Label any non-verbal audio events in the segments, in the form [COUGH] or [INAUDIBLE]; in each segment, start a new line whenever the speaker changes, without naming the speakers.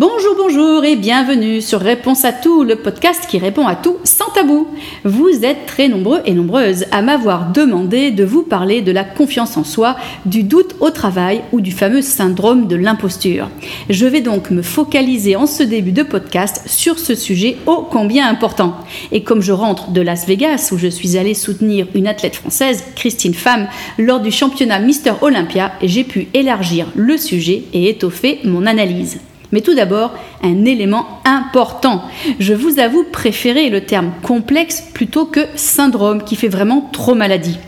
Bonjour, bonjour et bienvenue sur Réponse à tout, le podcast qui répond à tout sans tabou. Vous êtes très nombreux et nombreuses à m'avoir demandé de vous parler de la confiance en soi, du doute au travail ou du fameux syndrome de l'imposture. Je vais donc me focaliser en ce début de podcast sur ce sujet ô combien important. Et comme je rentre de Las Vegas où je suis allée soutenir une athlète française, Christine Pham, lors du championnat Mister Olympia, j'ai pu élargir le sujet et étoffer mon analyse. Mais tout d'abord, un élément important. Je vous avoue préférer le terme complexe plutôt que syndrome qui fait vraiment trop maladie.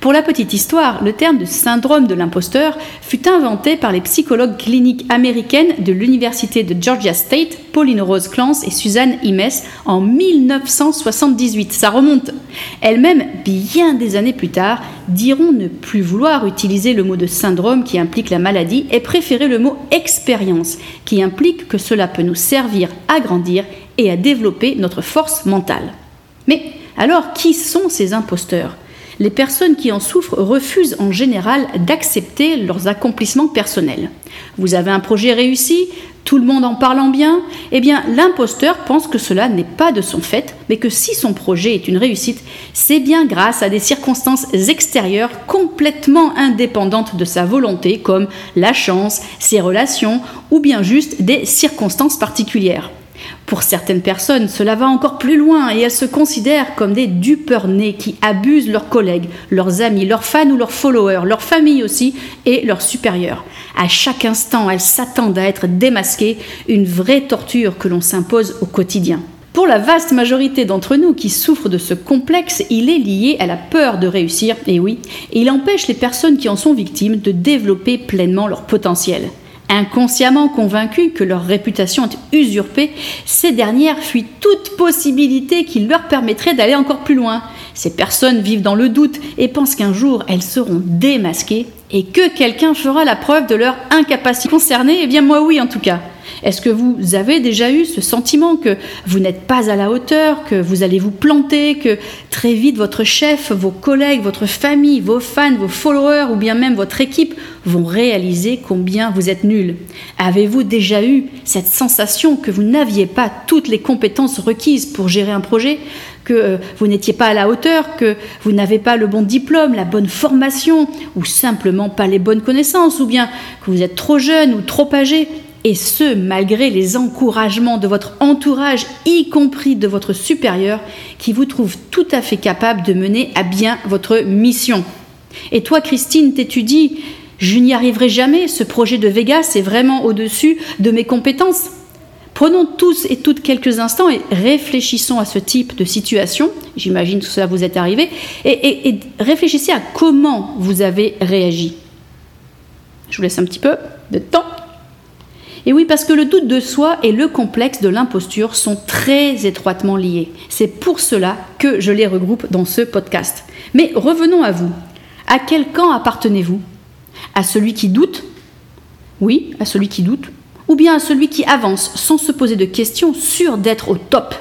Pour la petite histoire, le terme de syndrome de l'imposteur fut inventé par les psychologues cliniques américaines de l'Université de Georgia State, Pauline Rose Clance et Suzanne Imes, en 1978. Ça remonte. Elles-mêmes, bien des années plus tard, diront ne plus vouloir utiliser le mot de syndrome qui implique la maladie et préférer le mot expérience qui implique que cela peut nous servir à grandir et à développer notre force mentale. Mais alors, qui sont ces imposteurs? Les personnes qui en souffrent refusent en général d'accepter leurs accomplissements personnels. Vous avez un projet réussi, tout le monde en parlant bien, eh bien l'imposteur pense que cela n'est pas de son fait, mais que si son projet est une réussite, c'est bien grâce à des circonstances extérieures complètement indépendantes de sa volonté, comme la chance, ses relations, ou bien juste des circonstances particulières. Pour certaines personnes, cela va encore plus loin et elles se considèrent comme des dupeurs-nés qui abusent leurs collègues, leurs amis, leurs fans ou leurs followers, leur famille aussi et leurs supérieurs. À chaque instant, elles s'attendent à être démasquées, une vraie torture que l'on s'impose au quotidien. Pour la vaste majorité d'entre nous qui souffrent de ce complexe, il est lié à la peur de réussir, et oui, et il empêche les personnes qui en sont victimes de développer pleinement leur potentiel. Inconsciemment convaincus que leur réputation est usurpée, ces dernières fuient toute possibilité qui leur permettrait d'aller encore plus loin. Ces personnes vivent dans le doute et pensent qu'un jour elles seront démasquées et que quelqu'un fera la preuve de leur incapacité concernée. Eh bien moi oui en tout cas. Est-ce que vous avez déjà eu ce sentiment que vous n'êtes pas à la hauteur, que vous allez vous planter, que très vite votre chef, vos collègues, votre famille, vos fans, vos followers ou bien même votre équipe vont réaliser combien vous êtes nul Avez-vous déjà eu cette sensation que vous n'aviez pas toutes les compétences requises pour gérer un projet que euh, vous n'étiez pas à la hauteur, que vous n'avez pas le bon diplôme, la bonne formation, ou simplement pas les bonnes connaissances, ou bien que vous êtes trop jeune ou trop âgé? Et ce, malgré les encouragements de votre entourage, y compris de votre supérieur, qui vous trouve tout à fait capable de mener à bien votre mission. Et toi, Christine, t'étudies, je n'y arriverai jamais, ce projet de Vegas est vraiment au-dessus de mes compétences? Prenons tous et toutes quelques instants et réfléchissons à ce type de situation. J'imagine que cela vous est arrivé. Et, et réfléchissez à comment vous avez réagi. Je vous laisse un petit peu de temps. Et oui, parce que le doute de soi et le complexe de l'imposture sont très étroitement liés. C'est pour cela que je les regroupe dans ce podcast. Mais revenons à vous. À quel camp appartenez-vous? À celui qui doute? Oui, à celui qui doute. Ou bien à celui qui avance sans se poser de questions, sûr d'être au top?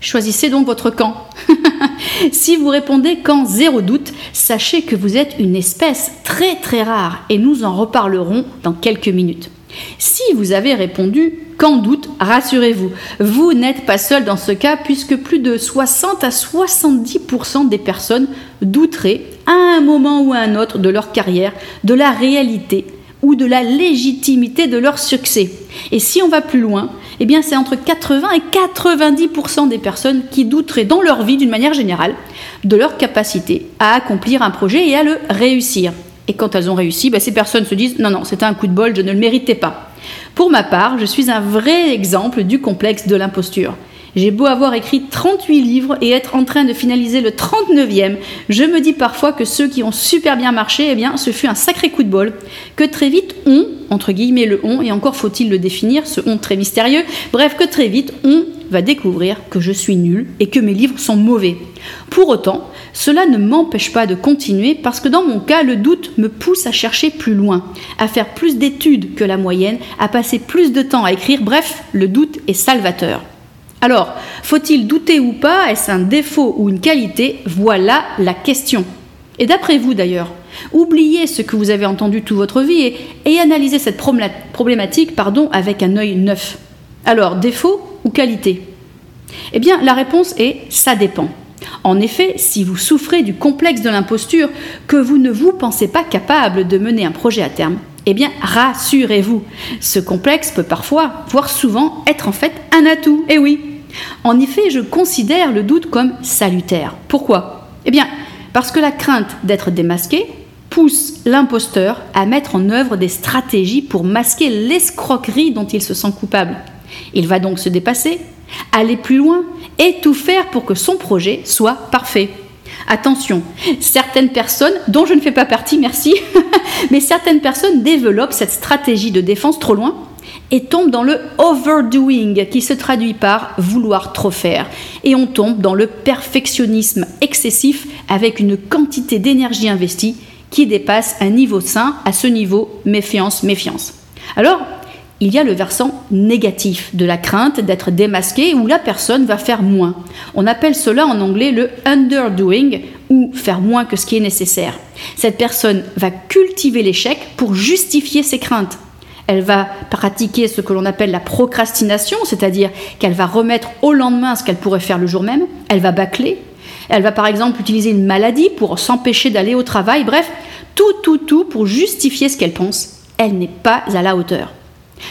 Choisissez donc votre camp. [LAUGHS] si vous répondez quand zéro doute, sachez que vous êtes une espèce très très rare et nous en reparlerons dans quelques minutes. Si vous avez répondu qu'en doute, rassurez-vous, vous, n'êtes pas seul dans ce cas puisque plus de 60 à 70% des personnes douteraient à un moment ou à un autre de leur carrière de la réalité ou de la légitimité de leur succès. Et si on va plus loin, eh bien c'est entre 80 et 90% des personnes qui douteraient dans leur vie d'une manière générale de leur capacité à accomplir un projet et à le réussir. Et quand elles ont réussi, bah, ces personnes se disent non, non, c'était un coup de bol, je ne le méritais pas. Pour ma part, je suis un vrai exemple du complexe de l'imposture. J'ai beau avoir écrit 38 livres et être en train de finaliser le 39e, je me dis parfois que ceux qui ont super bien marché, eh bien, ce fut un sacré coup de bol, que très vite on, entre guillemets le on, et encore faut-il le définir, ce on très mystérieux, bref, que très vite on va découvrir que je suis nul et que mes livres sont mauvais. Pour autant, cela ne m'empêche pas de continuer parce que dans mon cas, le doute me pousse à chercher plus loin, à faire plus d'études que la moyenne, à passer plus de temps à écrire, bref, le doute est salvateur. Alors, faut-il douter ou pas? Est-ce un défaut ou une qualité? Voilà la question. Et d'après vous d'ailleurs, Oubliez ce que vous avez entendu toute votre vie et, analysez cette problématique pardon, avec un œil neuf. Alors, défaut qualité Eh bien, la réponse est ça dépend. En effet, si vous souffrez du complexe de l'imposture, que vous ne vous pensez pas capable de mener un projet à terme, eh bien, rassurez-vous, ce complexe peut parfois, voire souvent, être en fait un atout. Eh oui En effet, je considère le doute comme salutaire. Pourquoi? Eh bien, parce que la crainte d'être démasqué pousse l'imposteur à mettre en œuvre des stratégies pour masquer l'escroquerie dont il se sent coupable. Il va donc se dépasser, aller plus loin et tout faire pour que son projet soit parfait. Attention, certaines personnes, dont je ne fais pas partie, merci, [LAUGHS] mais certaines personnes développent cette stratégie de défense trop loin et tombent dans le overdoing qui se traduit par vouloir trop faire. Et on tombe dans le perfectionnisme excessif avec une quantité d'énergie investie qui dépasse un niveau sain. À ce niveau, méfiance, méfiance. Alors, il y a le versant négatif de la crainte d'être démasqué où la personne va faire moins. On appelle cela en anglais le underdoing ou faire moins que ce qui est nécessaire. Cette personne va cultiver l'échec pour justifier ses craintes. Elle va pratiquer ce que l'on appelle la procrastination, c'est-à-dire qu'elle va remettre au lendemain ce qu'elle pourrait faire le jour même. Elle va bâcler. Elle va par exemple utiliser une maladie pour s'empêcher d'aller au travail. Bref, tout, tout, tout pour justifier ce qu'elle pense. Elle n'est pas à la hauteur.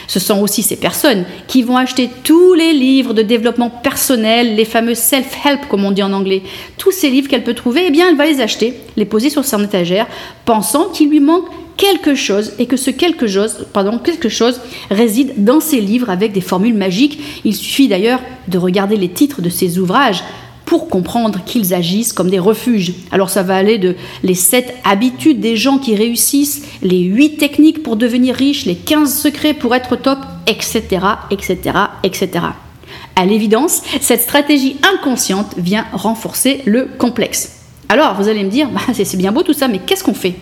Ce sont aussi ces personnes qui vont acheter tous les livres de développement personnel, les fameux self-help comme on dit en anglais. Tous ces livres qu'elle peut trouver, eh bien elle va les acheter, les poser sur son étagère, pensant qu'il lui manque quelque chose et que ce quelque chose, pardon, quelque chose réside dans ces livres avec des formules magiques. Il suffit d'ailleurs de regarder les titres de ces ouvrages pour comprendre qu'ils agissent comme des refuges. Alors ça va aller de les 7 habitudes des gens qui réussissent, les 8 techniques pour devenir riche, les 15 secrets pour être top, etc., etc., etc. À l'évidence, cette stratégie inconsciente vient renforcer le complexe. Alors vous allez me dire, bah, c'est bien beau tout ça, mais qu'est-ce qu'on fait?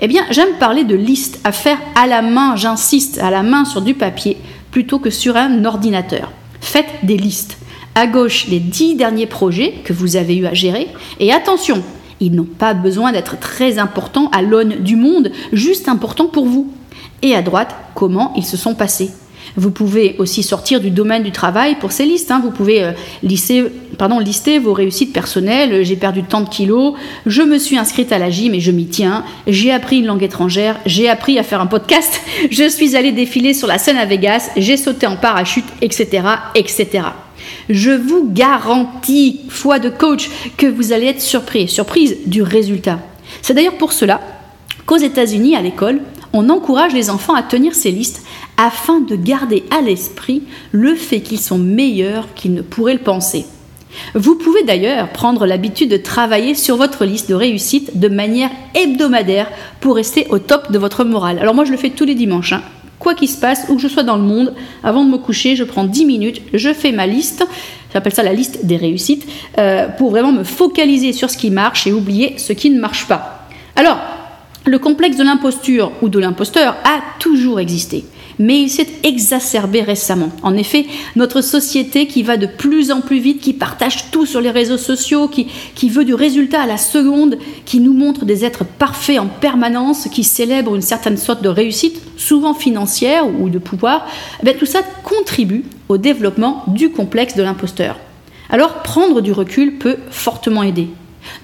Eh bien, j'aime parler de listes à faire à la main, j'insiste, à la main sur du papier, plutôt que sur un ordinateur. Faites des listes à gauche les dix derniers projets que vous avez eu à gérer. Et attention, ils n'ont pas besoin d'être très importants à l'aune du monde, juste importants pour vous. Et à droite, comment ils se sont passés. Vous pouvez aussi sortir du domaine du travail pour ces listes. Hein. Vous pouvez euh, lister vos réussites personnelles. J'ai perdu tant de kilos, je me suis inscrite à la gym et je m'y tiens. J'ai appris une langue étrangère, j'ai appris à faire un podcast, [LAUGHS] je suis allée défiler sur la scène à Vegas, j'ai sauté en parachute, etc., etc. Je vous garantis, foi de coach, que vous allez être surpris, surprise du résultat. C'est d'ailleurs pour cela qu'aux États-Unis, à l'école, on encourage les enfants à tenir ces listes afin de garder à l'esprit le fait qu'ils sont meilleurs qu'ils ne pourraient le penser. Vous pouvez d'ailleurs prendre l'habitude de travailler sur votre liste de réussite de manière hebdomadaire pour rester au top de votre morale. Alors moi je le fais tous les dimanches. Hein quoi qu'il se passe, où que je sois dans le monde, avant de me coucher, je prends 10 minutes, je fais ma liste, j'appelle ça la liste des réussites, euh, pour vraiment me focaliser sur ce qui marche et oublier ce qui ne marche pas. Alors, le complexe de l'imposture ou de l'imposteur a toujours existé mais il s'est exacerbé récemment. En effet, notre société qui va de plus en plus vite, qui partage tout sur les réseaux sociaux, qui, qui veut du résultat à la seconde, qui nous montre des êtres parfaits en permanence, qui célèbre une certaine sorte de réussite, souvent financière ou de pouvoir, eh tout ça contribue au développement du complexe de l'imposteur. Alors prendre du recul peut fortement aider.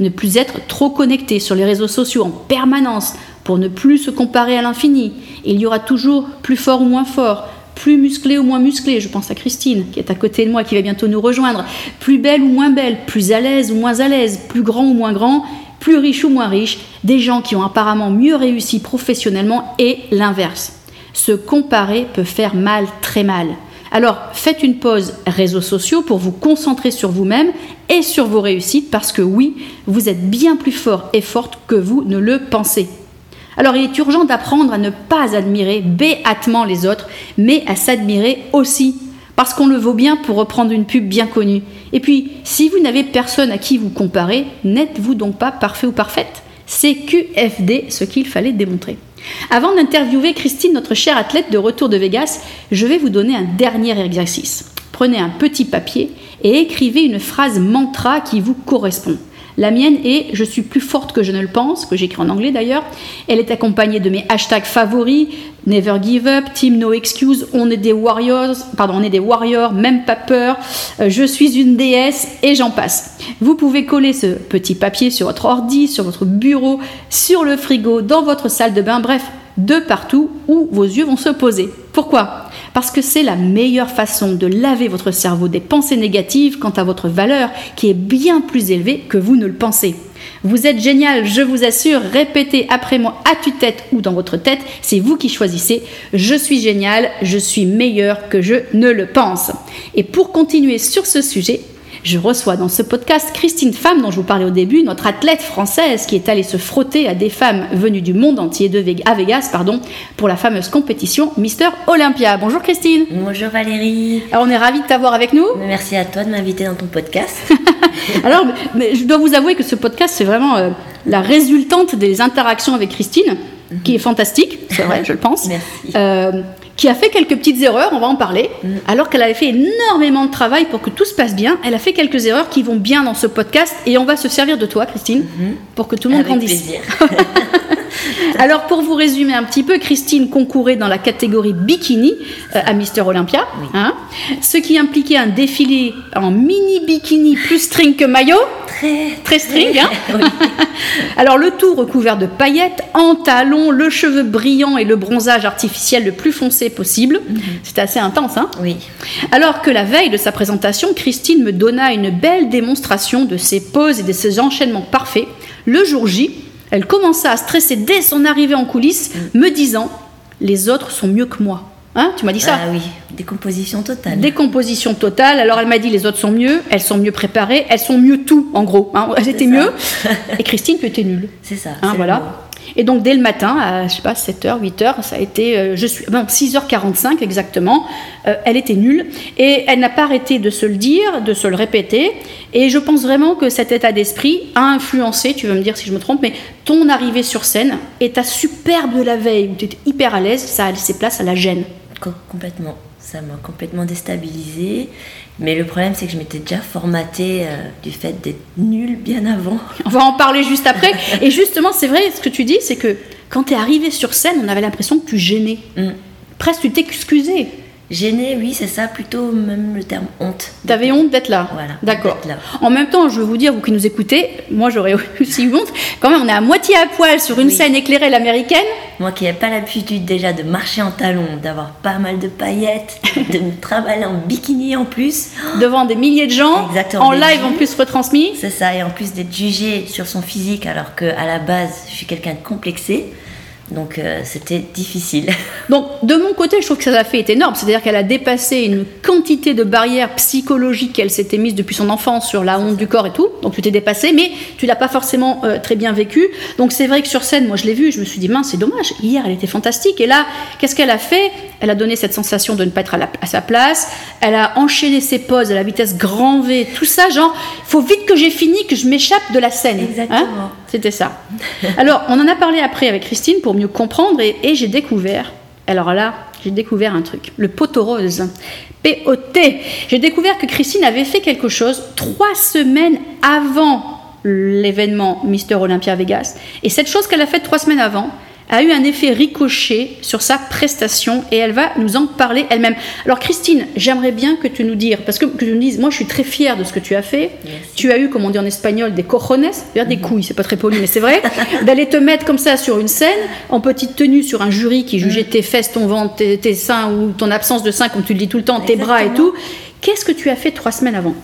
Ne plus être trop connecté sur les réseaux sociaux en permanence pour ne plus se comparer à l'infini. Il y aura toujours plus fort ou moins fort, plus musclé ou moins musclé, je pense à Christine qui est à côté de moi, qui va bientôt nous rejoindre, plus belle ou moins belle, plus à l'aise ou moins à l'aise, plus grand ou moins grand, plus riche ou moins riche, des gens qui ont apparemment mieux réussi professionnellement et l'inverse. Se comparer peut faire mal, très mal. Alors faites une pause réseaux sociaux pour vous concentrer sur vous-même et sur vos réussites parce que oui, vous êtes bien plus fort et forte que vous ne le pensez. Alors il est urgent d'apprendre à ne pas admirer béatement les autres, mais à s'admirer aussi, parce qu'on le vaut bien pour reprendre une pub bien connue. Et puis, si vous n'avez personne à qui vous comparer, n'êtes-vous donc pas parfait ou parfaite? C'est QFD ce qu'il fallait démontrer. Avant d'interviewer Christine, notre chère athlète de retour de Vegas, je vais vous donner un dernier exercice. Prenez un petit papier et écrivez une phrase mantra qui vous correspond. La mienne est Je suis plus forte que je ne le pense, que j'écris en anglais d'ailleurs. Elle est accompagnée de mes hashtags favoris Never give up, Team No excuse, on est des warriors, on est des warriors, même pas peur, euh, je suis une déesse et j'en passe. Vous pouvez coller ce petit papier sur votre ordi, sur votre bureau, sur le frigo, dans votre salle de bain, bref, de partout où vos yeux vont se poser. Pourquoi? Parce que c'est la meilleure façon de laver votre cerveau des pensées négatives quant à votre valeur qui est bien plus élevée que vous ne le pensez. Vous êtes génial, je vous assure, répétez après moi à tue-tête ou dans votre tête, c'est vous qui choisissez. Je suis génial, je suis meilleur que je ne le pense. Et pour continuer sur ce sujet, je reçois dans ce podcast Christine Femme, dont je vous parlais au début, notre athlète française qui est allée se frotter à des femmes venues du monde entier de à Vegas pardon, pour la fameuse compétition Mister Olympia. Bonjour Christine.
Bonjour Valérie.
Alors on est ravis de t'avoir avec nous.
Merci à toi de m'inviter dans ton podcast. [LAUGHS]
Alors, mais je dois vous avouer que ce podcast, c'est vraiment euh, la résultante des interactions avec Christine, qui est fantastique, c'est vrai, je le pense. [LAUGHS]
Merci.
Euh, qui a fait quelques petites erreurs, on va en parler,
Mm.
alors qu'elle avait fait énormément de travail pour que tout se passe bien. Elle a fait quelques erreurs qui vont bien dans ce podcast et on va se servir de toi, Christine, pour que tout le monde
Mm-hmm. Avec
grandisse.
plaisir. [LAUGHS] [LAUGHS]
Alors, pour vous résumer un petit peu, Christine concourait dans la catégorie bikini euh, à Mister Olympia,
Oui.
hein, ce qui impliquait un défilé en mini bikini plus string que maillot.
Très,
Très string, hein [LAUGHS]
Oui. [LAUGHS]
Alors le tout recouvert de paillettes, en talons, le cheveu brillant et le bronzage artificiel le plus foncé possible. C'était assez intense, hein
Oui.
Alors que la veille de sa présentation, Christine me donna une belle démonstration de ses poses et de ses enchaînements parfaits. Le jour J, elle commença à stresser dès son arrivée en coulisses, me disant Les autres sont mieux que moi. Hein Tu m'as dit ça
Ah oui, décomposition totale.
Décomposition totale. Alors elle m'a dit les autres sont mieux, elles sont mieux préparées, elles sont mieux tout en gros. hein. Elles étaient
ça.
mieux. Et Christine, tu étais nulle.
C'est ça.
Hein, voilà. Et donc dès le matin, à je sais pas 7h, 8h, ça a été euh, je suis bon, 6h45 exactement, euh, elle était nulle et elle n'a pas arrêté de se le dire, de se le répéter et je pense vraiment que cet état d'esprit a influencé, tu vas me dire si je me trompe mais ton arrivée sur scène et ta superbe de la veille où tu étais hyper à l'aise, ça a laissé place à la gêne.
Co- complètement. Ça m'a complètement déstabilisée. Mais le problème, c'est que je m'étais déjà formatée euh, du fait d'être nulle bien avant. [LAUGHS]
On va en parler juste après et justement, c'est vrai ce que tu dis, c'est que quand tu es arrivé sur scène, on avait l'impression que tu gênais.
Mm.
Presque tu t'excusais.
Gênée, oui, c'est ça, plutôt même le terme honte.
T'avais honte d'être là
Voilà,
D'accord. En même temps, je veux vous dire, vous qui nous écoutez, moi j'aurais [LAUGHS] aussi eu honte. Quand même, on est à moitié à poil sur une
Oui.
scène éclairée l'américaine.
Moi qui n'ai pas l'habitude déjà de marcher en talons, d'avoir pas mal de paillettes, de me travailler en bikini en plus.
devant des milliers de gens,
Exactement,
en live en plus retransmis.
C'est ça, et en plus d'être jugée sur son physique alors que à la base je suis quelqu'un de complexé, donc euh, c'était difficile. [LAUGHS]
Donc, de mon côté, je trouve que ça a fait est énorme. C'est-à-dire qu'elle a dépassé une quantité de barrières psychologiques qu'elle s'était mise depuis son enfance sur la honte du corps et tout. Donc, tu t'es dépassé, mais tu l'as pas forcément euh, très bien vécu. Donc, c'est vrai que sur scène, moi, je l'ai vu, je me suis dit, mince, c'est dommage. Hier, elle était fantastique. Et là, qu'est-ce qu'elle a fait? Elle a donné cette sensation de ne pas être à, la- à sa place. Elle a enchaîné ses poses à la vitesse grand V. Tout ça, genre, il faut vite que j'ai fini, que je m'échappe de la scène. Hein?
Exactement.
C'était ça. Alors, on en a parlé après avec Christine pour mieux comprendre et, j'ai découvert, alors là, j'ai découvert un truc, le poteau rose. P-O-T. J'ai découvert que Christine avait fait quelque chose trois semaines avant l'événement Mister Olympia Vegas. Et cette chose qu'elle a faite trois semaines avant a eu un effet ricochet sur sa prestation et elle va nous en parler elle-même. Alors Christine, j'aimerais bien que tu nous dises, parce que, que tu nous dises, moi je suis très fière de ce que tu as fait. Tu as eu, comme on dit en espagnol, des cojones, c'est-à-dire des couilles, c'est pas très poli, mais c'est vrai, [LAUGHS] d'aller te mettre comme ça sur une scène, en petite tenue sur un jury qui jugeait tes fesses, ton ventre, tes, tes seins ou ton absence de seins, comme tu le dis tout le temps, tes bras et tout. Qu'est-ce que tu as fait trois semaines avant?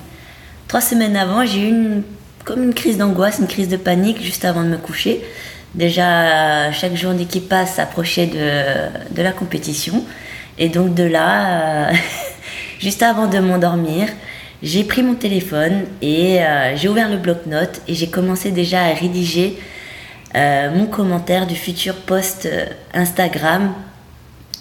Trois semaines avant, j'ai eu une, comme une crise d'angoisse, une crise de panique juste avant de me coucher. Déjà, chaque journée qui passe s'approchait de, de la compétition. Et donc de là, euh, [LAUGHS] juste avant de m'endormir, j'ai pris mon téléphone et euh, j'ai ouvert le bloc-notes et j'ai commencé déjà à rédiger euh, mon commentaire du futur post Instagram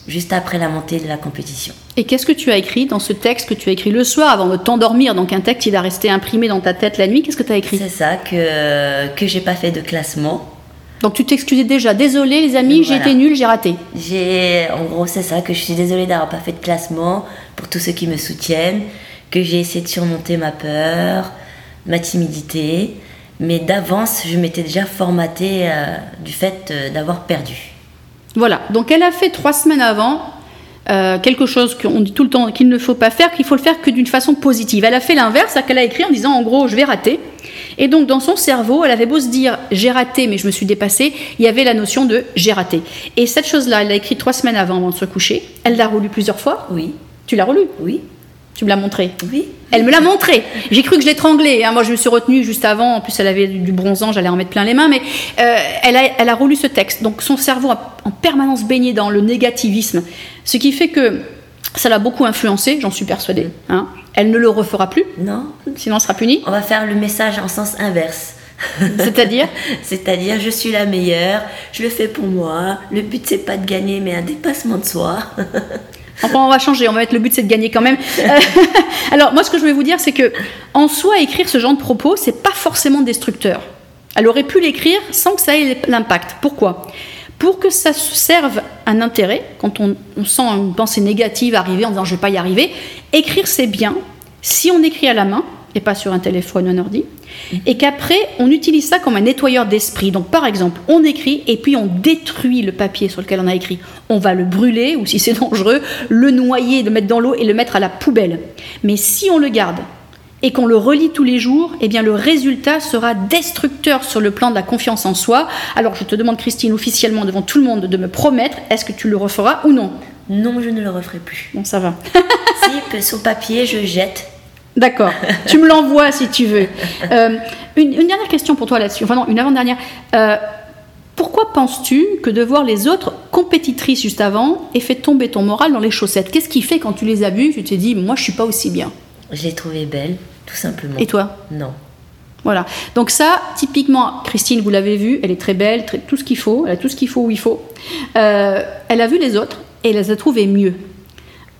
juste après la montée de la compétition.
Et qu'est-ce que tu as écrit dans ce texte que tu as écrit le soir avant de t'endormir? Donc un texte, il va rester imprimé dans ta tête la nuit. Qu'est-ce que tu as écrit?
C'est ça que, que j'ai pas fait de classement.
Donc tu t'excusais déjà. Désolé les amis, j'ai été nulle, j'ai raté.
J'ai, en gros, c'est ça, que je suis désolée d'avoir pas fait de classement pour tous ceux qui me soutiennent, que j'ai essayé de surmonter ma peur, ma timidité, Mais d'avance, je m'étais déjà formatée euh, du fait euh, d'avoir perdu.
Voilà, donc elle a fait trois semaines avant euh, quelque chose qu'on dit tout le temps qu'il ne faut pas faire, qu'il faut le faire que d'une façon positive. Elle a fait l'inverse, qu'elle a écrit en disant en gros je vais rater. Et donc dans son cerveau, elle avait beau se dire j'ai raté mais je me suis dépassée, il y avait la notion de j'ai raté. Et cette chose-là, elle l'a écrit trois semaines avant, avant de se coucher. Elle l'a relu plusieurs fois.
Oui,
Tu l'as relu
oui,
Tu me l'as montré
oui.
Elle me l'a montré. J'ai cru que je l'étranglais. hein. Moi, je me suis retenue juste avant. En plus, elle avait du du bronzant, j'allais en mettre plein les mains. Mais euh, elle, a, elle a relu ce texte. Donc, son cerveau a en permanence baigné dans le négativisme. Ce qui fait que ça l'a beaucoup influencé, j'en suis persuadée. hein. Elle ne le refera plus,
Non,
sinon elle sera punie.
on va faire le message en sens inverse.
C'est-à-dire [LAUGHS]
C'est-à-dire, je suis la meilleure, je le fais pour moi. Le but, c'est pas de gagner, mais un dépassement de soi. [LAUGHS]
Enfin, on va changer, on va mettre le but c'est de gagner quand même. Euh, [LAUGHS] Alors, moi, ce que je vais vous dire, c'est que en soi, écrire ce genre de propos, c'est pas forcément destructeur. Elle aurait pu l'écrire sans que ça ait l'impact. Pourquoi? Pour que ça serve un intérêt, quand on, sent une pensée négative arriver en disant je vais pas y arriver, écrire c'est bien si on écrit à la main et pas sur un téléphone ou un ordi, et qu'après on utilise ça comme un nettoyeur d'esprit. Donc par exemple, on écrit et puis on détruit le papier sur lequel on a écrit. On va le brûler ou si c'est [LAUGHS] dangereux, le noyer, le mettre dans l'eau et le mettre à la poubelle. Mais si on le garde et qu'on le relit tous les jours, eh bien le résultat sera destructeur sur le plan de la confiance en soi. Alors je te demande Christine officiellement devant tout le monde de me promettre est-ce que tu le referas ou non?
Non, je ne le referai plus.
Bon ça va. [LAUGHS]
si, sur papier, je jette.
D'accord. tu me l'envoies si tu veux. [LAUGHS] Euh, une, une dernière question pour toi là-dessus. Enfin non, une avant-dernière. Euh, pourquoi penses-tu que de voir les autres compétitrices juste avant ait fait tomber ton moral dans les chaussettes? Qu'est-ce qui fait quand tu les as vues, tu t'es dit, moi je suis pas aussi bien?
Je l'ai trouvée belle, tout simplement.
Et toi
Non.
Voilà. Donc ça, typiquement, Christine, vous l'avez vu, elle est très belle, très- tout ce qu'il faut, elle a tout ce qu'il faut où il faut. Euh, elle a vu les autres et elle les a trouvés mieux.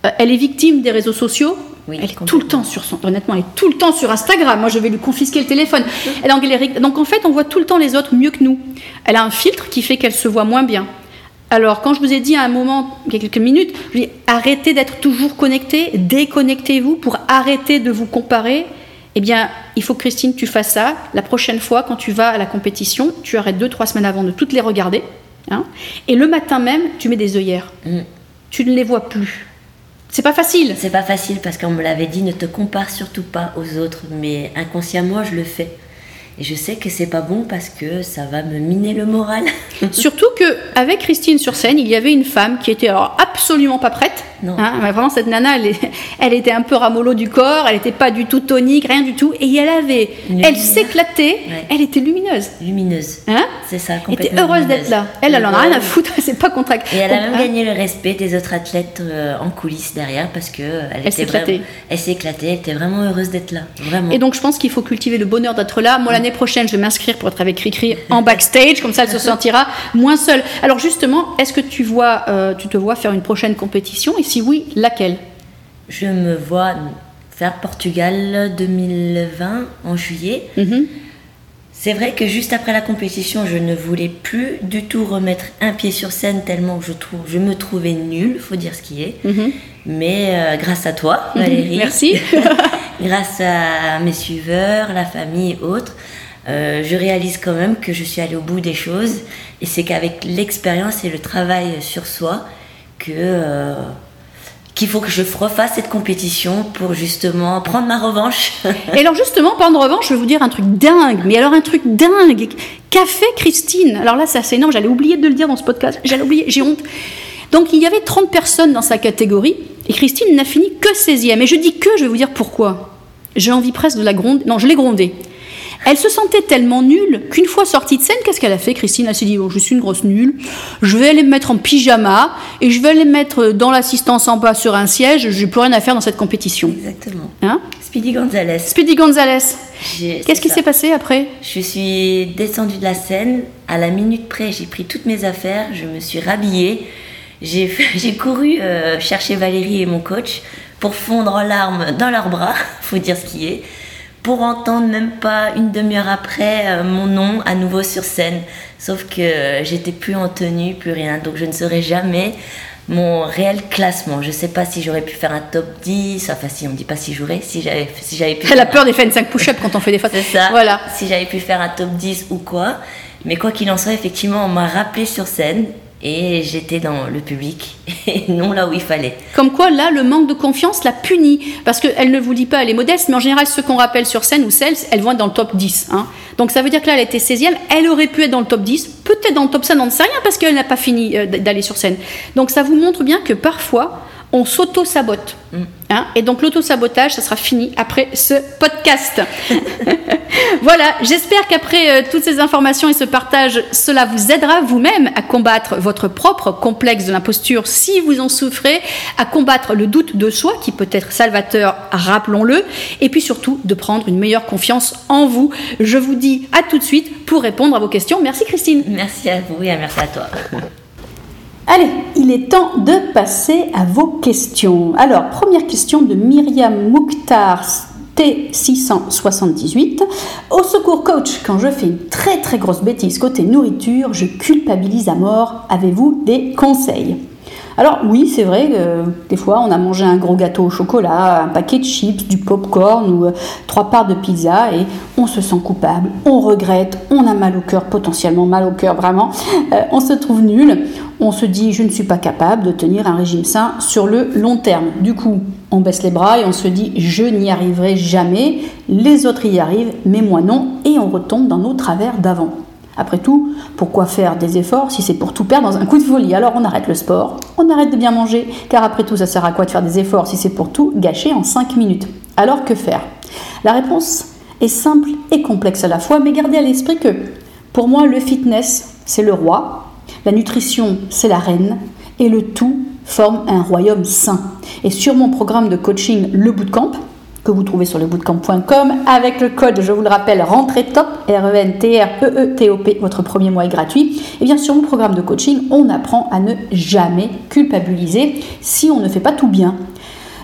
Euh, elle est victime des réseaux sociaux.
Oui,
elle est tout le temps sur son, honnêtement, elle est tout le temps sur Instagram. Moi, je vais lui confisquer le téléphone. Elle galère. Donc en fait, on voit tout le temps les autres mieux que nous. Elle a un filtre qui fait qu'elle se voit moins bien. Alors, quand je vous ai dit à un moment, il y a quelques minutes, je dis, arrêtez d'être toujours connecté, déconnectez-vous pour arrêter de vous comparer. Eh bien, il faut que Christine, tu fasses ça. La prochaine fois, quand tu vas à la compétition, tu arrêtes deux, trois semaines avant de toutes les regarder. hein. et le matin même, tu mets des œillères.
Mm.
Tu ne les vois plus. C'est pas facile.
C'est pas facile parce qu'on me l'avait dit, ne te compare surtout pas aux autres, mais inconsciemment je le fais. Et je sais que c'est pas bon parce que ça va me miner le moral. [LAUGHS]
Surtout que avec Christine sur scène, il y avait une femme qui était alors absolument pas prête.
Non.
Hein, mais vraiment, cette nana, elle, [LAUGHS] elle était un peu ramollo du corps, elle n'était pas du tout tonique, rien du tout. Et elle avait, elle s'éclatait,
Ouais.
elle était lumineuse.
Lumineuse.
Hein
C'est ça,
Elle était
complètement
heureuse d'être là. Elle, elle en a rien à foutre, [LAUGHS] c'est pas contre
Et elle a même
Hein
gagné le respect des autres athlètes euh, en coulisses derrière parce que euh, elle, était
s'éclatait.
vraiment- Elle s'est éclatée, elle était vraiment heureuse d'être là. Vraiment.
Et donc, je pense qu'il faut cultiver le bonheur d'être là. Moi, l'année prochaine, je vais m'inscrire pour être avec Cricri en backstage, comme ça, elle se sentira moins seule. Alors, justement, est-ce que tu vois, euh, tu te vois faire une prochaine compétition? Et si oui, laquelle?
Je me vois faire Portugal 2020 en juillet.
Mhm.
C'est vrai que juste après la compétition, je ne voulais plus du tout remettre un pied sur scène tellement je, trouve, je me trouvais nulle, faut dire ce qui est.
Mhm.
Mais euh, grâce à toi, Valérie,
Merci. [LAUGHS]
grâce à mes suiveurs, la famille et autres, euh, je réalise quand même que je suis allée au bout des choses. Et c'est qu'avec l'expérience et le travail sur soi, que euh, qu'il faut que je refasse cette compétition pour justement prendre ma revanche. [LAUGHS]
Et alors justement, de revanche, je vais vous dire un truc dingue. Mais alors un truc dingue. Qu'a fait Christine? Alors là, c'est énorme. J'allais oublier de le dire dans ce podcast. J'allais oublier. J'ai honte. Donc il y avait 30 personnes dans sa catégorie. Et Christine n'a fini que 16e. Et je dis que, je vais vous dire pourquoi. J'ai envie presque de la gronder. Non, je l'ai grondée. Elle se sentait tellement nulle qu'une fois sortie de scène, qu'est-ce qu'elle a fait, Christine? Elle s'est dit bon, je suis une grosse nulle, je vais aller me mettre en pyjama et je vais aller me mettre dans l'assistance en bas sur un siège, j'ai plus rien à faire dans cette compétition.
Exactement.
Hein?
Speedy Gonzalez.
Speedy Gonzalez, qu'est-ce qui s'est passé après?
Je suis descendue de la scène. À la minute près, j'ai pris toutes mes affaires. Je me suis rhabillée. [LAUGHS] J'ai couru euh, chercher Valérie et mon coach pour fondre en larmes dans leurs bras, [LAUGHS] faut dire ce qui est, pour entendre même pas une demi-heure après euh, mon nom à nouveau sur scène. Sauf que euh, j'étais plus en tenue, plus rien. Donc je ne serai jamais mon réel classement. Je sais pas si j'aurais pu faire un top 10, enfin si on dit pas si j'aurais, si j'avais si j'avais pu
Elle a peur des faire 5 push-ups quand on fait des fois. [LAUGHS]
C'est ça.
Voilà.
Si j'avais pu faire un top 10 ou quoi. Mais quoi qu'il en soit, effectivement, on m'a rappelé sur scène et j'étais dans le public [LAUGHS] et non là où il fallait.
Comme quoi, là, le manque de confiance la punit. Parce qu'elle ne vous dit pas, elle est modeste, mais en général, ceux qu'on rappelle sur scène ou celles, elles vont être dans le top 10. hein. Donc ça veut dire que là, elle était 16e, elle aurait pu être dans le top 10, peut-être dans le top 5, on ne sait rien, parce qu'elle n'a pas fini euh, d'aller sur scène. Donc ça vous montre bien que parfois, on s'auto-sabote. Hein et donc l'auto-sabotage, ça sera fini après ce podcast. [LAUGHS] voilà, j'espère qu'après euh, toutes ces informations et ce partage, cela vous aidera vous-même à combattre votre propre complexe de l'imposture si vous en souffrez, à combattre le doute de soi qui peut être salvateur, rappelons-le, et puis surtout de prendre une meilleure confiance en vous. Je vous dis à tout de suite pour répondre à vos questions. Merci Christine.
Merci à vous et merci à toi.
Allez, il est temps de passer à vos questions. Alors, première question de Myriam Mouktar T678. Au secours coach, quand je fais une très très grosse bêtise côté nourriture, je culpabilise à mort. Avez-vous des conseils? Alors oui, c'est vrai que des fois on a mangé un gros gâteau au chocolat, un paquet de chips, du popcorn ou euh, trois parts de pizza et on se sent coupable, on regrette, on a mal au cœur, potentiellement mal au cœur vraiment, euh, on se trouve nul, on se dit je ne suis pas capable de tenir un régime sain sur le long terme. Du coup, on baisse les bras et on se dit je n'y arriverai jamais, les autres y arrivent, mais moi non, et on retombe dans nos travers d'avant. Après tout, pourquoi faire des efforts si c'est pour tout perdre dans un coup de folie? Alors on arrête le sport, on arrête de bien manger, car après tout, ça sert à quoi de faire des efforts si c'est pour tout gâcher en 5 minutes? Alors que faire? La réponse est simple et complexe à la fois, mais gardez à l'esprit que pour moi, le fitness, c'est le roi, la nutrition, c'est la reine, et le tout forme un royaume sain. Et sur mon programme de coaching Le Bootcamp, que vous trouvez sur lebootcamp.com avec le code, je vous le rappelle, rentrée top, R-E-N-T-R-E-E-T-O-P, votre premier mois est gratuit. Et bien sur mon programme de coaching, on apprend à ne jamais culpabiliser si on ne fait pas tout bien.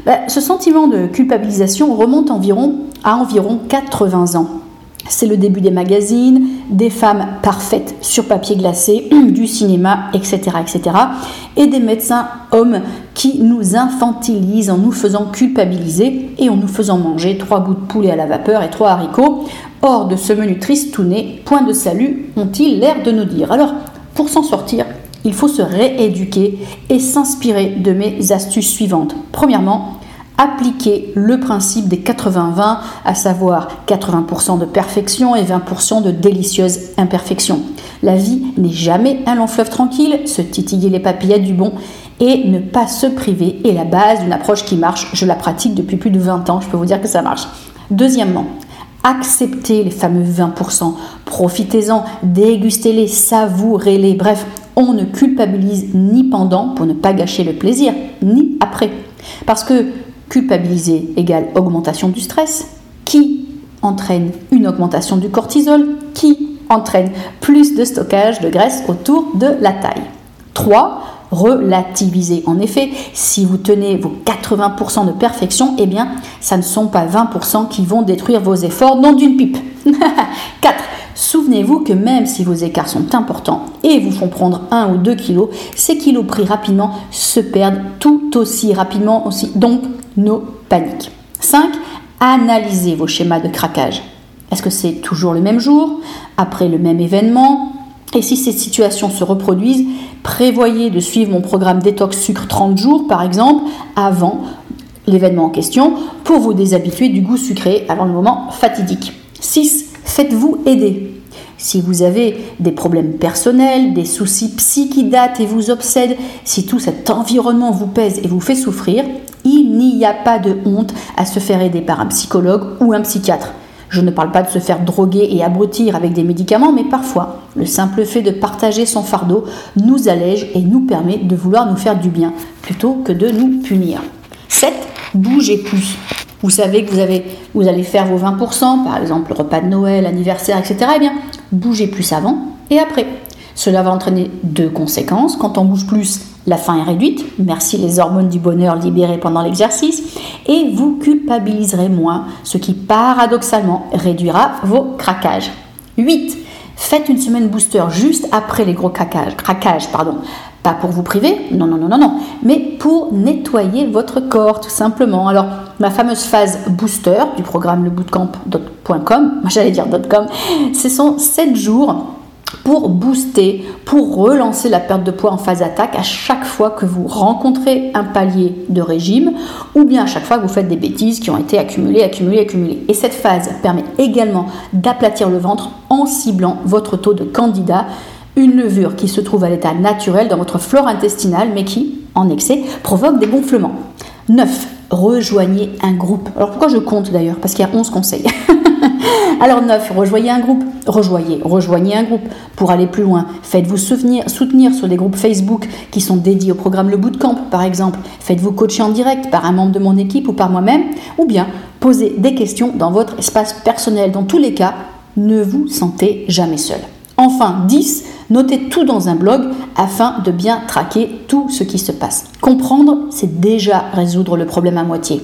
Ben, ce sentiment de culpabilisation remonte environ à environ 80 ans. C'est le début des magazines, des femmes parfaites sur papier glacé, [CLEARS THROAT] du cinéma, etc., etc. Et des médecins hommes qui nous infantilisent en nous faisant culpabiliser et en nous faisant manger trois bouts de poulet à la vapeur et trois haricots. Hors de ce menu tristouné, point de salut, ont-ils l'air de nous dire. Alors, pour s'en sortir, il faut se rééduquer et s'inspirer de mes astuces suivantes. Premièrement, appliquer le principe des 80-20, à savoir 80% de perfection et 20% de délicieuse imperfection. La vie n'est jamais un long fleuve tranquille, se titiller les papillettes du bon et ne pas se priver est la base d'une approche qui marche. Je la pratique depuis plus de 20 ans, je peux vous dire que ça marche. Deuxièmement, acceptez les fameux 20%, profitez-en, dégustez-les, savourez-les, bref, on ne culpabilise ni pendant pour ne pas gâcher le plaisir, ni après. Parce que culpabiliser égale augmentation du stress, qui entraîne une augmentation du cortisol, qui entraîne plus de stockage de graisse autour de la taille? 3. Relativiser. En effet, si vous tenez vos 80% de perfection, eh bien, ça ne sont pas 20% qui vont détruire vos efforts, non d'une pipe. [LAUGHS] 4. Souvenez-vous que même si vos écarts sont importants et vous font prendre 1 ou 2 kilos, ces kilos pris rapidement se perdent tout aussi rapidement aussi. Donc, nos paniques. 5. Analysez vos schémas de craquage. Est-ce que c'est toujours le même jour, après le même événement Et si ces situations se reproduisent, prévoyez de suivre mon programme détox sucre 30 jours, par exemple, avant l'événement en question, pour vous déshabituer du goût sucré avant le moment fatidique. 6. Faites-vous aider. Si vous avez des problèmes personnels, des soucis psy et vous obsèdent, si tout cet environnement vous pèse et vous fait souffrir, il n'y a pas de honte à se faire aider par un psychologue ou un psychiatre. Je ne parle pas de se faire droguer et abrutir avec des médicaments, mais parfois, le simple fait de partager son fardeau nous allège et nous permet de vouloir nous faire du bien, plutôt que de nous punir. 7. Bougez plus. Vous savez que vous, avez, vous allez faire vos 20%, par exemple le repas de Noël, anniversaire, etc. Eh bien, bougez plus avant et après. Cela va entraîner deux conséquences. Quand on bouge plus, la faim est réduite, merci les hormones du bonheur libérées pendant l'exercice, et vous culpabiliserez moins, ce qui paradoxalement réduira vos craquages. 8. Faites une semaine booster juste après les gros craquages. craquages pardon. Pas pour vous priver, non, non, non, non, non, mais pour nettoyer votre corps, tout simplement. Alors, ma fameuse phase booster du programme lebootcamp.com, j'allais dire .com, ce sont 7 jours pour booster, pour relancer la perte de poids en phase attaque à chaque fois que vous rencontrez un palier de régime ou bien à chaque fois que vous faites des bêtises qui ont été accumulées, accumulées, accumulées. Et cette phase permet également d'aplatir le ventre en ciblant votre taux de candidat, une levure qui se trouve à l'état naturel dans votre flore intestinale mais qui, en excès, provoque des gonflements. 9. Rejoignez un groupe. Alors pourquoi je compte d'ailleurs? Parce qu'il y a 11 conseils. [LAUGHS] Alors 9, rejoignez un groupe, rejoignez, rejoignez un groupe pour aller plus loin. Faites-vous soutenir, soutenir sur des groupes Facebook qui sont dédiés au programme Le Bootcamp par exemple. Faites-vous coacher en direct par un membre de mon équipe ou par moi-même. Ou bien posez des questions dans votre espace personnel. Dans tous les cas, ne vous sentez jamais seul. Enfin, 10, notez tout dans un blog afin de bien traquer tout ce qui se passe. Comprendre, c'est déjà résoudre le problème à moitié.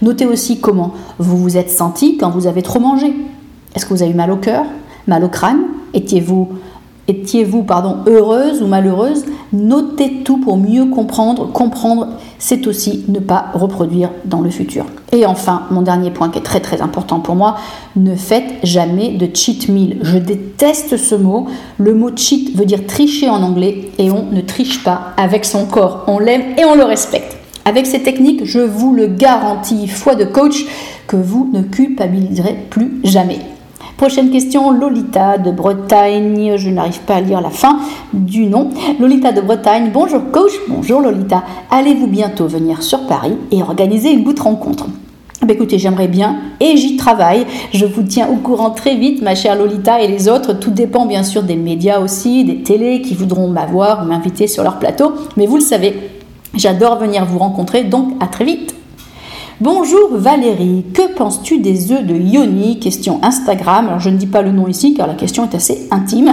Notez aussi comment vous vous êtes senti quand vous avez trop mangé. Est-ce que vous avez eu mal au cœur, mal au crâne? Étiez-vous étiez-vous pardon heureuse ou malheureuse? Notez tout pour mieux comprendre. Comprendre, c'est aussi ne pas reproduire dans le futur. Et enfin, mon dernier point qui est très très important pour moi, ne faites jamais de cheat meal. Je déteste ce mot. Le mot cheat veut dire tricher en anglais et on ne triche pas avec son corps. On l'aime et on le respecte. Avec ces techniques, je vous le garantis, foi de coach, que vous ne culpabiliserez plus jamais. Prochaine question, Lolita de Bretagne. Je n'arrive pas à lire la fin du nom. Lolita de Bretagne. Bonjour coach. Bonjour Lolita. Allez-vous bientôt venir sur Paris et organiser une bout de rencontre? Bah écoutez, j'aimerais bien et j'y travaille. Je vous tiens au courant très vite, ma chère Lolita et les autres. Tout dépend bien sûr des médias aussi, des télés qui voudront m'avoir ou m'inviter sur leur plateau. Mais vous le savez, j'adore venir vous rencontrer, donc à très vite. Bonjour Valérie, que penses-tu des œufs de Yoni? Question Instagram. Alors je ne dis pas le nom ici car la question est assez intime.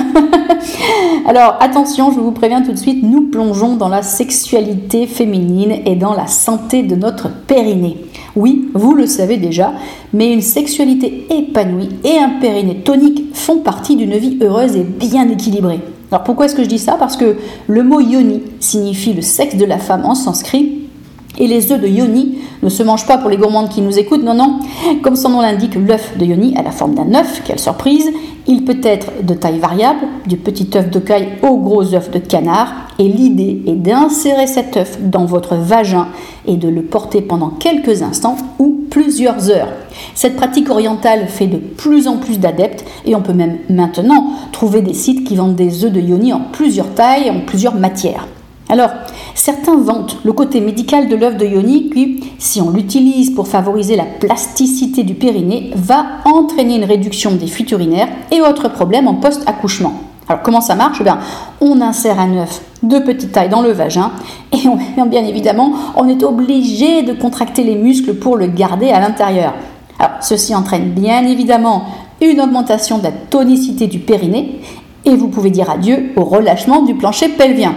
[LAUGHS] Alors attention, je vous préviens tout de suite, nous plongeons dans la sexualité féminine et dans la santé de notre périnée. Oui, vous le savez déjà, mais une sexualité épanouie et un périnée tonique font partie d'une vie heureuse et bien équilibrée. Alors pourquoi est-ce que je dis ça? Parce que le mot yoni signifie le sexe de la femme en sanskrit et les œufs de yoni ne se mangent pas pour les gourmandes qui nous écoutent, non, non. Comme son nom l'indique, l'œuf de yoni a la forme d'un œuf, quelle surprise. Il peut être de taille variable, du petit œuf de caille au gros œuf de canard. Et l'idée est d'insérer cet œuf dans votre vagin et de le porter pendant quelques instants ou plusieurs heures. Cette pratique orientale fait de plus en plus d'adeptes et on peut même maintenant trouver des sites qui vendent des œufs de yoni en plusieurs tailles, en plusieurs matières. Alors, certains vantent le côté médical de l'œuf de Yoni qui, si on l'utilise pour favoriser la plasticité du périnée, va entraîner une réduction des fuites urinaires et autres problèmes en post-accouchement. Alors comment ça marche? Eh On insère un œuf de petite taille dans le vagin et [LAUGHS] bien évidemment on est obligé de contracter les muscles pour le garder à l'intérieur. Alors ceci entraîne bien évidemment une augmentation de la tonicité du périnée et vous pouvez dire adieu au relâchement du plancher pelvien.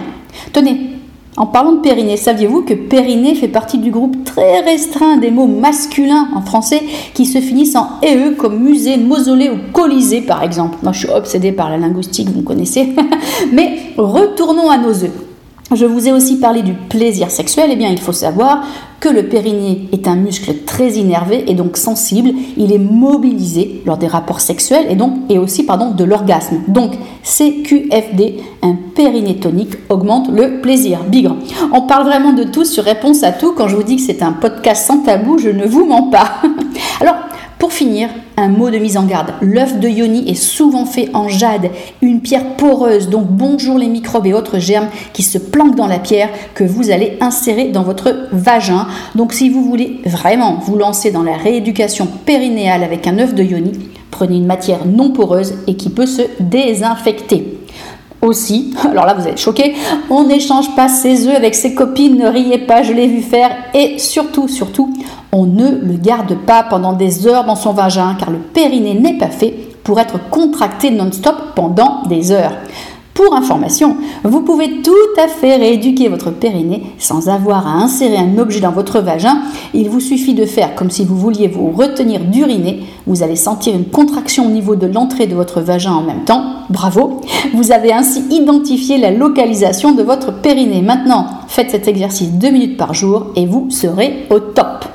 Tenez, en parlant de périnée, saviez-vous que périnée fait partie du groupe très restreint des mots masculins en français qui se finissent en EE comme musée, mausolée ou colisée par exemple? Moi je suis obsédée par la linguistique, vous me connaissez. [LAUGHS] Mais retournons à nos œufs. Je vous ai aussi parlé du plaisir sexuel. Eh bien, il faut savoir que le périnée est un muscle très innervé et donc sensible. Il est mobilisé lors des rapports sexuels et donc et aussi pardon de l'orgasme. Donc CQFD, un périnée tonique augmente le plaisir. Bigre. On parle vraiment de tout sur réponse à tout. Quand je vous dis que c'est un podcast sans tabou, je ne vous mens pas. [LAUGHS] Alors pour finir, un mot de mise en garde. L'œuf de Yoni est souvent fait en jade, une pierre poreuse, donc bonjour les microbes et autres germes qui se planquent dans la pierre que vous allez insérer dans votre vagin. Donc si vous voulez vraiment vous lancer dans la rééducation périnéale avec un œuf de Yoni, prenez une matière non poreuse et qui peut se désinfecter aussi, alors là vous êtes choqués, on n'échange pas ses œufs avec ses copines, ne riez pas, je l'ai vu faire, et surtout, surtout, on ne le garde pas pendant des heures dans son vagin, car le périnée n'est pas fait pour être contracté non-stop pendant des heures. Pour information, vous pouvez tout à fait rééduquer votre périnée sans avoir à insérer un objet dans votre vagin. Il vous suffit de faire comme si vous vouliez vous retenir d'uriner. Vous allez sentir une contraction au niveau de l'entrée de votre vagin en même temps. Bravo Vous avez ainsi identifié la localisation de votre périnée. Maintenant, faites cet exercice deux minutes par jour et vous serez au top.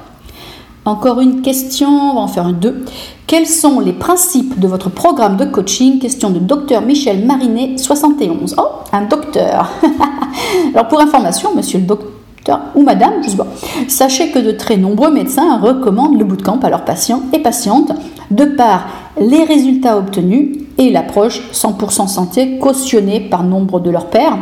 Encore une question, on va en faire deux. Quels sont les principes de votre programme de coaching? Question de docteur Michel Marinet, 71. Oh, un docteur [LAUGHS] Alors pour information, monsieur le docteur ou madame, je sachez que de très nombreux médecins recommandent le bootcamp à leurs patients et patientes de par les résultats obtenus et l'approche 100% santé cautionnée par nombre de leurs pairs,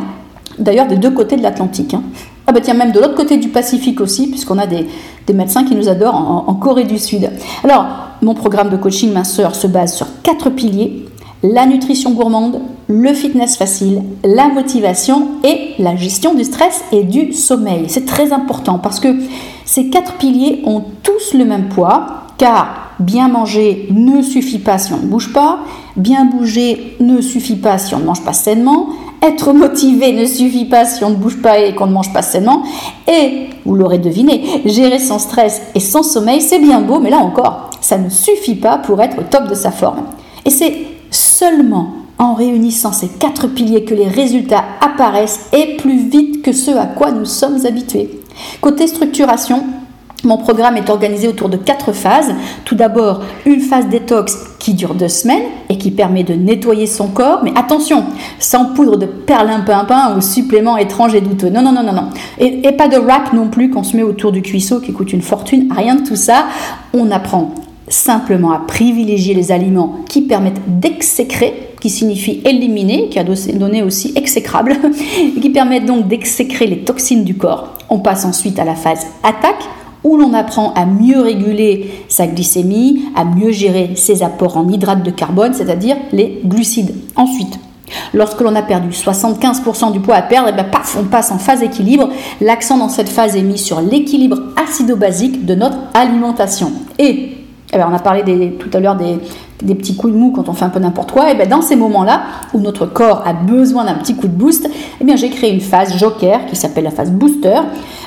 d'ailleurs des deux côtés de l'Atlantique. Hein. Ah bah tiens, même de l'autre côté du Pacifique aussi, puisqu'on a des, médecins qui nous adorent en, Corée du Sud. Alors, mon programme de coaching minceur se base sur quatre piliers. La nutrition gourmande, le fitness facile, la motivation et la gestion du stress et du sommeil. C'est très important parce que ces quatre piliers ont tous le même poids, car bien manger ne suffit pas si on ne bouge pas, bien bouger ne suffit pas si on ne mange pas sainement, être motivé ne suffit pas si on ne bouge pas et qu'on ne mange pas sainement. Et, vous l'aurez deviné, gérer son stress et son sommeil, c'est bien beau, mais là encore, ça ne suffit pas pour être au top de sa forme. Et c'est seulement en réunissant ces quatre piliers que les résultats apparaissent et plus vite que ce à quoi nous sommes habitués. Côté structuration, mon programme est organisé autour de quatre phases. Tout d'abord, une phase détox qui dure deux semaines et qui permet de nettoyer son corps. Mais attention, sans poudre de perlimpinpin ou suppléments étranges et douteux. Non, non, non, non, non. Et, pas de wrap non plus qu'on se met autour du cuisseau qui coûte une fortune. Rien de tout ça. On apprend simplement à privilégier les aliments qui permettent d'exécrer, qui signifie éliminer, qui a donné aussi exécrable, [LAUGHS] qui permettent donc d'exécrer les toxines du corps. On passe ensuite à la phase attaque où l'on apprend à mieux réguler sa glycémie, à mieux gérer ses apports en hydrates de carbone, c'est-à-dire les glucides. Ensuite, Lorsque l'on a perdu 75% du poids à perdre, et eh bien, paf, on passe en phase équilibre. L'accent dans cette phase est mis sur l'équilibre acido-basique de notre alimentation. Et eh bien, on a parlé tout à l'heure des, des petits coups de mou quand on fait un peu n'importe quoi, et bien dans ces moments-là, où notre corps a besoin d'un petit coup de boost, et bien j'ai créé une phase joker qui s'appelle la phase booster,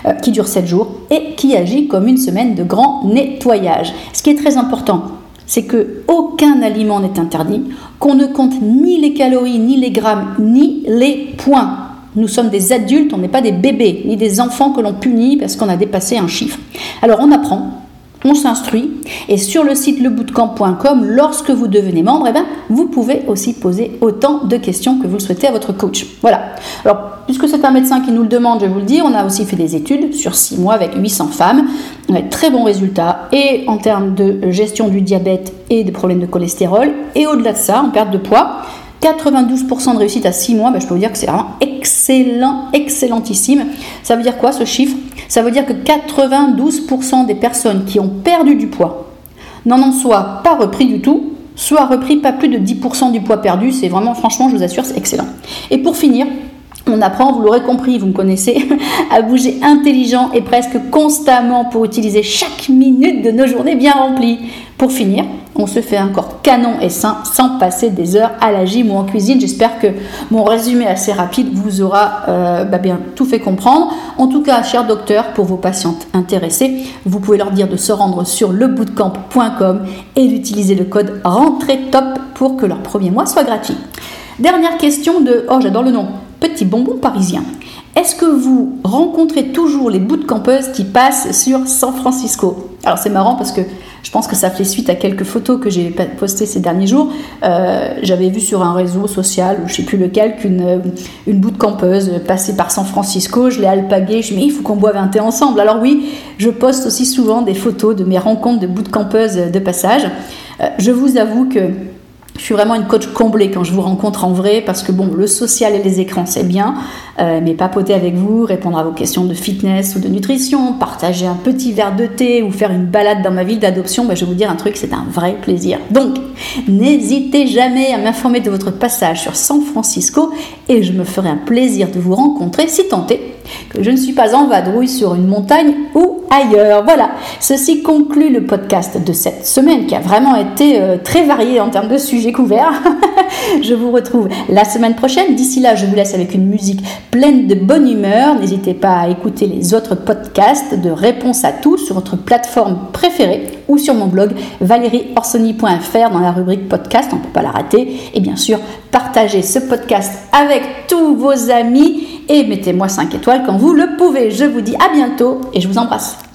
euh, qui dure 7 jours et qui agit comme une semaine de grand nettoyage. Ce qui est très important, c'est que aucun aliment n'est interdit, qu'on ne compte ni les calories, ni les grammes, ni les points. Nous sommes des adultes, on n'est pas des bébés, ni des enfants que l'on punit parce qu'on a dépassé un chiffre. Alors on apprend, on s'instruit et sur le site lebootcamp.com, lorsque vous devenez membre, eh ben, vous pouvez aussi poser autant de questions que vous le souhaitez à votre coach. Voilà. Alors, puisque c'est un médecin qui nous le demande, je vais vous le dire, on a aussi fait des études sur 6 mois avec 800 femmes. On très bons résultats et en termes de gestion du diabète et des problèmes de cholestérol et au-delà de ça, en perte de poids. 92% de réussite à 6 mois, ben, je peux vous dire que c'est vraiment excellent, excellentissime. Ça veut dire quoi ce chiffre? Ça veut dire que 92% des personnes qui ont perdu du poids n'en ont soit pas repris du tout, soit repris pas plus de 10% du poids perdu. C'est vraiment, franchement, je vous assure, c'est excellent. Et pour finir, on apprend, vous l'aurez compris, vous me connaissez, [LAUGHS] à bouger intelligent et presque constamment pour utiliser chaque minute de nos journées bien remplies. Pour finir, on se fait un corps canon et sain sans passer des heures à la gym ou en cuisine. J'espère que mon résumé assez rapide vous aura euh, bah bien tout fait comprendre. En tout cas, cher docteur, pour vos patientes intéressées, vous pouvez leur dire de se rendre sur lebootcamp.com et d'utiliser le code rentrée top pour que leur premier mois soit gratuit. Dernière question de, oh j'adore le nom, petit bonbon parisien. Est-ce que vous rencontrez toujours les bootcampeuses qui passent sur San Francisco? Alors c'est marrant parce que je pense que ça fait suite à quelques photos que j'ai postées ces derniers jours. Euh, j'avais vu sur un réseau social, je ne sais plus lequel, qu'une euh, une bootcampeuse passait par San Francisco. Je l'ai alpaguée. Je me dit, il faut qu'on boive un thé ensemble. Alors oui, je poste aussi souvent des photos de mes rencontres de bootcampeuses de passage. Euh, je vous avoue que je suis vraiment une coach comblée quand je vous rencontre en vrai parce que bon, le social et les écrans c'est bien, euh, mais papoter avec vous, répondre à vos questions de fitness ou de nutrition, partager un petit verre de thé ou faire une balade dans ma ville d'adoption, bah, je vais vous dire un truc, c'est un vrai plaisir. Donc, n'hésitez jamais à m'informer de votre passage sur San Francisco et je me ferai un plaisir de vous rencontrer si tenté que je ne suis pas en vadrouille sur une montagne ou ailleurs. Voilà, ceci conclut le podcast de cette semaine qui a vraiment été euh, très varié en termes de sujets couverts. [LAUGHS] je vous retrouve la semaine prochaine. D'ici là, je vous laisse avec une musique pleine de bonne humeur. N'hésitez pas à écouter les autres podcasts de Réponse à tout sur votre plateforme préférée ou sur mon blog valérieorsoni.fr dans la rubrique podcast, on ne peut pas la rater. Et bien sûr, partagez ce podcast avec tous vos amis et mettez-moi 5 étoiles quand vous le pouvez. Je vous dis à bientôt et je vous embrasse.